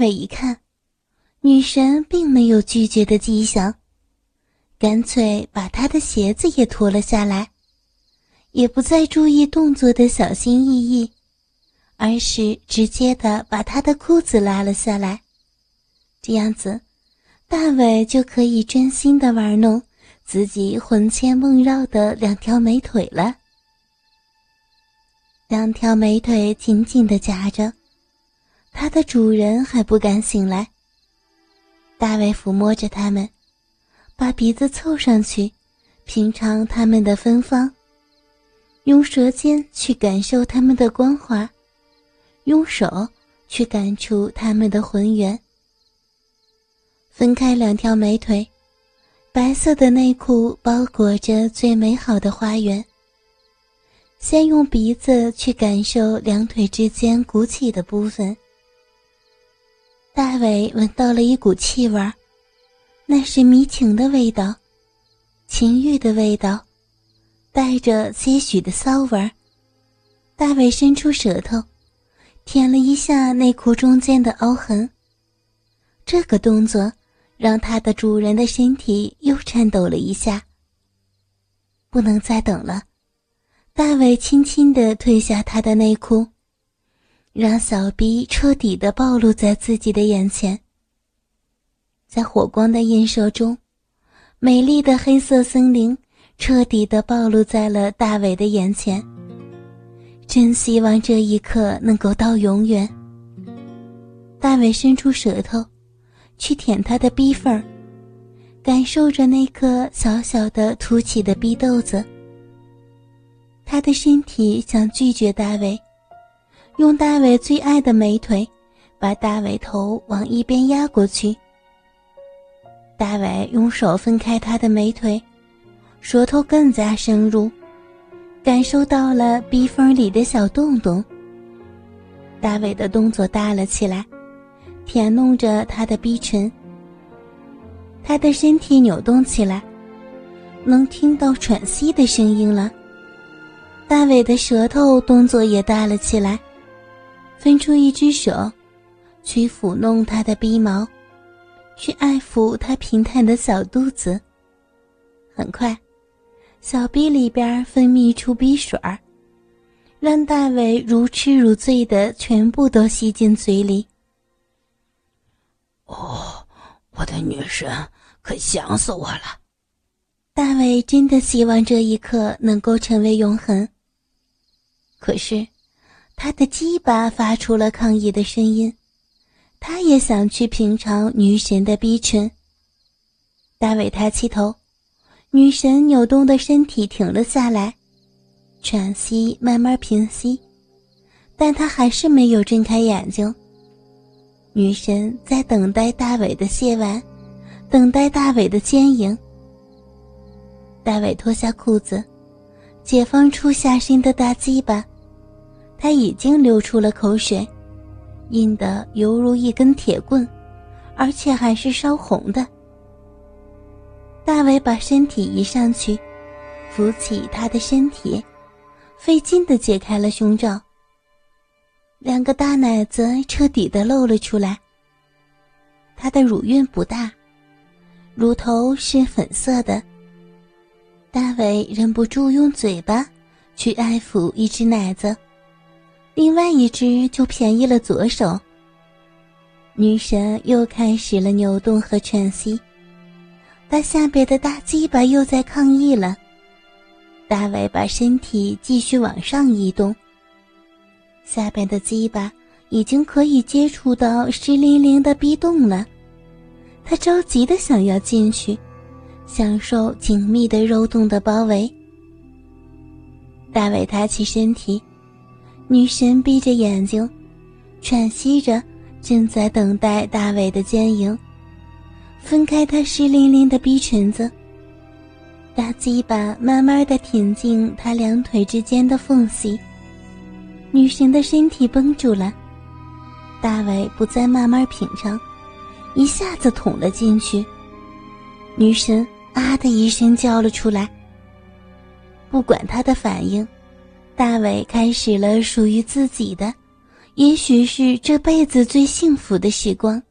伟一看，女神并没有拒绝的迹象，干脆把她的鞋子也脱了下来，也不再注意动作的小心翼翼，而是直接的把她的裤子拉了下来。这样子，大伟就可以专心的玩弄自己魂牵梦绕的两条美腿了。两条美腿紧紧的夹着，它的主人还不敢醒来。大卫抚摸着它们，把鼻子凑上去，品尝它们的芬芳，用舌尖去感受它们的光滑，用手去感触它们的浑圆。分开两条美腿，白色的内裤包裹着最美好的花园。先用鼻子去感受两腿之间鼓起的部分。大伟闻到了一股气味那是迷情的味道，情欲的味道，带着些许的骚味大伟伸出舌头，舔了一下内裤中间的凹痕。这个动作让他的主人的身体又颤抖了一下。不能再等了。大伟轻轻地褪下他的内裤，让小逼彻底的暴露在自己的眼前。在火光的映射中，美丽的黑色森林彻底的暴露在了大伟的眼前。真希望这一刻能够到永远。大伟伸出舌头，去舔他的逼缝儿，感受着那颗小小的凸起的逼豆子。他的身体想拒绝大伟，用大伟最爱的美腿，把大伟头往一边压过去。大伟用手分开他的美腿，舌头更加深入，感受到了逼缝里的小洞洞。大伟的动作大了起来，舔弄着他的逼唇。他的身体扭动起来，能听到喘息的声音了。大伟的舌头动作也大了起来，分出一只手，去抚弄他的鼻毛，去爱抚他平坦的小肚子。很快，小逼里边分泌出鼻水儿，让大伟如痴如醉的全部都吸进嘴里。哦，我的女神，可想死我了！大伟真的希望这一刻能够成为永恒。可是，他的鸡巴发出了抗议的声音，他也想去品尝女神的逼唇。大伟抬起头，女神扭动的身体停了下来，喘息慢慢平息，但她还是没有睁开眼睛。女神在等待大伟的卸完，等待大伟的坚硬。大伟脱下裤子，解放出下身的大鸡巴。他已经流出了口水，硬得犹如一根铁棍，而且还是烧红的。大伟把身体移上去，扶起他的身体，费劲的解开了胸罩。两个大奶子彻底的露了出来。他的乳晕不大，乳头是粉色的。大伟忍不住用嘴巴去爱抚一只奶子。另外一只就便宜了左手。女神又开始了扭动和喘息，她下边的大鸡巴又在抗议了。大伟把身体继续往上移动，下边的鸡巴已经可以接触到湿淋淋的逼洞了。他着急的想要进去，享受紧密的肉洞的包围。大伟抬起身体。女神闭着眼睛，喘息着，正在等待大伟的坚硬。分开她湿淋淋的逼裙子，大鸡巴慢慢的挺进她两腿之间的缝隙。女神的身体绷住了，大伟不再慢慢品尝，一下子捅了进去。女神啊的一声叫了出来。不管她的反应。大伟开始了属于自己的，也许是这辈子最幸福的时光，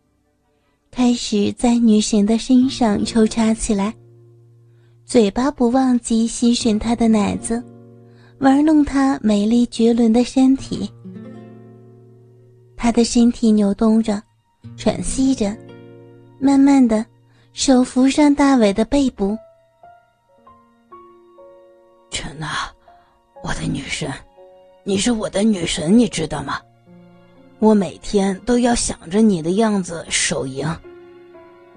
开始在女神的身上抽插起来，嘴巴不忘记吸吮她的奶子，玩弄她美丽绝伦的身体。她的身体扭动着，喘息着，慢慢的，手扶上大伟的背部。陈娜，我的女神，你是我的女神，你知道吗？我每天都要想着你的样子手淫，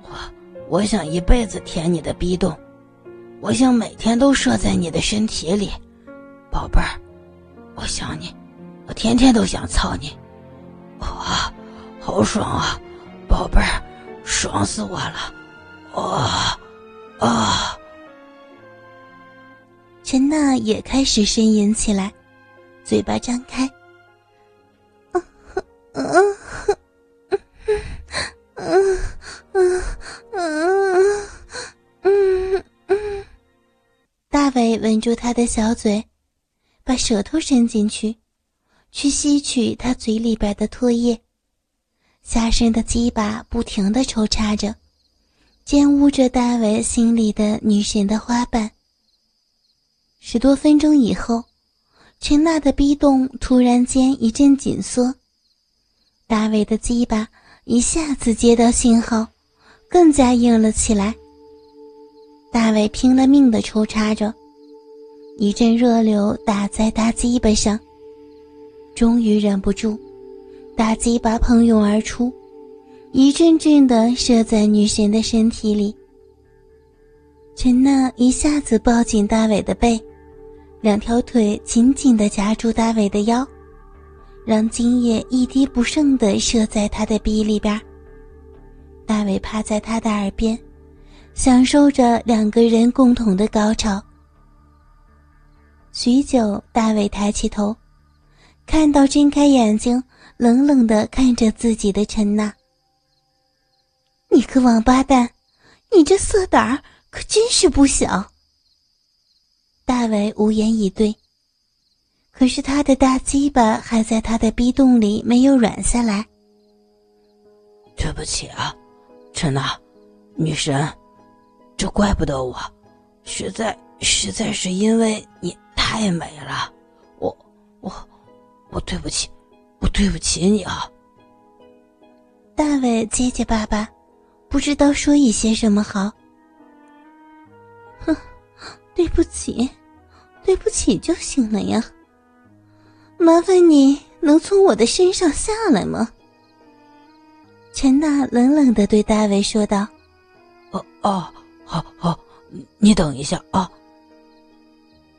我我想一辈子舔你的逼洞，我想每天都射在你的身体里，宝贝儿，我想你，我天天都想操你，哇，好爽啊，宝贝儿，爽死我了，哇啊！陈娜也开始呻吟起来，嘴巴张开。大伟吻住他的小嘴，把舌头伸进去，去吸取他嘴里边的唾液。下身的鸡巴不停的抽插着，玷污着大伟心里的女神的花瓣。十多分钟以后，陈娜的逼洞突然间一阵紧缩。大卫的鸡巴一下子接到信号，更加硬了起来。大卫拼了命的抽插着，一阵热流打在大鸡巴上，终于忍不住，大鸡巴喷涌而出，一阵阵的射在女神的身体里。陈娜一下子抱紧大伟的背，两条腿紧紧的夹住大伟的腰。让精液一滴不剩的射在他的鼻里边。大伟趴在他的耳边，享受着两个人共同的高潮。许久，大伟抬起头，看到睁开眼睛，冷冷的看着自己的陈娜。你个王八蛋，你这色胆可真是不小。大伟无言以对。可是他的大鸡巴还在他的逼洞里没有软下来。对不起啊，陈娜，女神，这怪不得我，实在实在是因为你太美了，我我我对不起，我对不起你啊。大伟结结巴巴，不知道说一些什么好。哼，对不起，对不起就行了呀。麻烦你能从我的身上下来吗？陈娜冷冷的对大卫说道。“哦哦，好好，你等一下啊。”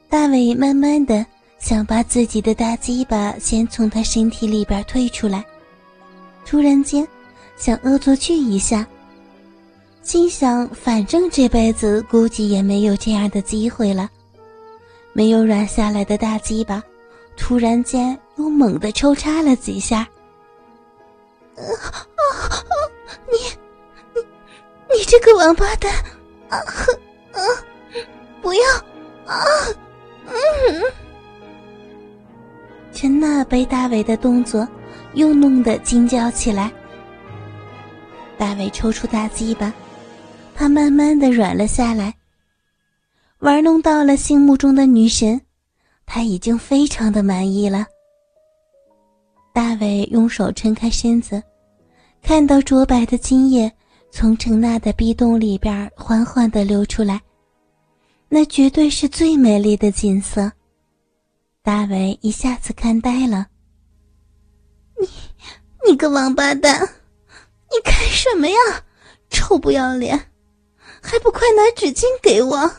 大卫慢慢的想把自己的大鸡巴先从他身体里边退出来，突然间想恶作剧一下，心想反正这辈子估计也没有这样的机会了，没有软下来的大鸡巴。突然间，又猛地抽插了几下。啊啊！你，你，你这个王八蛋！啊啊！不要！啊！嗯。陈娜被大伟的动作又弄得惊叫起来。大伟抽出大鸡巴，他慢慢的软了下来，玩弄到了心目中的女神。他已经非常的满意了。大伟用手撑开身子，看到浊白的精液从程娜的壁洞里边缓缓的流出来，那绝对是最美丽的景色。大伟一下子看呆了。你，你个王八蛋，你干什么呀？臭不要脸，还不快拿纸巾给我！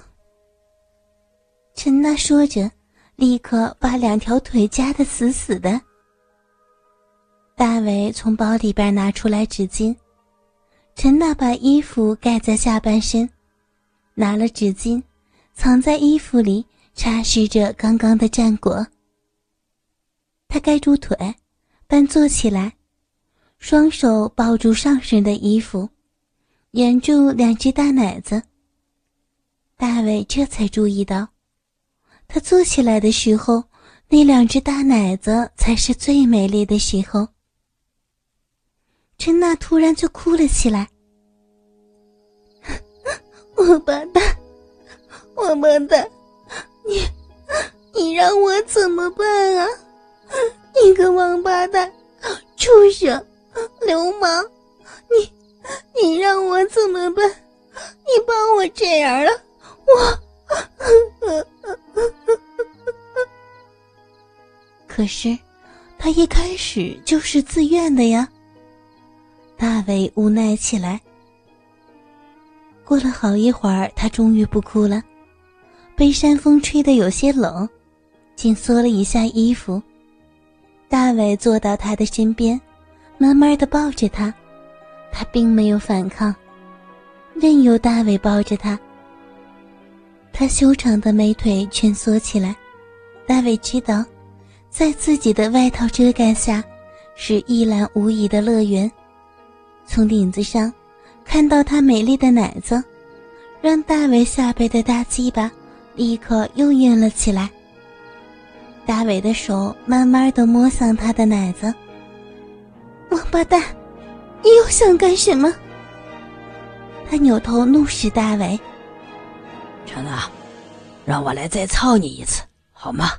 陈娜说着。立刻把两条腿夹得死死的。大伟从包里边拿出来纸巾，陈娜把衣服盖在下半身，拿了纸巾，藏在衣服里擦拭着刚刚的战果。他盖住腿，半坐起来，双手抱住上身的衣服，掩住两只大奶子。大伟这才注意到。他坐起来的时候，那两只大奶子才是最美丽的时候。陈娜突然就哭了起来：“王八蛋，王八蛋，你你让我怎么办啊？你个王八蛋，畜生，流氓，你你让我怎么办？你把我这样了，我……可是，他一开始就是自愿的呀。”大伟无奈起来。过了好一会儿，他终于不哭了。被山风吹得有些冷，紧缩了一下衣服。大伟坐到他的身边，慢慢的抱着他。他并没有反抗，任由大伟抱着他。他修长的美腿蜷缩起来。大伟知道，在自己的外套遮盖下，是一览无遗的乐园。从领子上看到她美丽的奶子，让大伟下背的大鸡巴立刻又硬了起来。大伟的手慢慢的摸向她的奶子。王八蛋，你又想干什么？他扭头怒视大伟。陈娜，让我来再操你一次，好吗？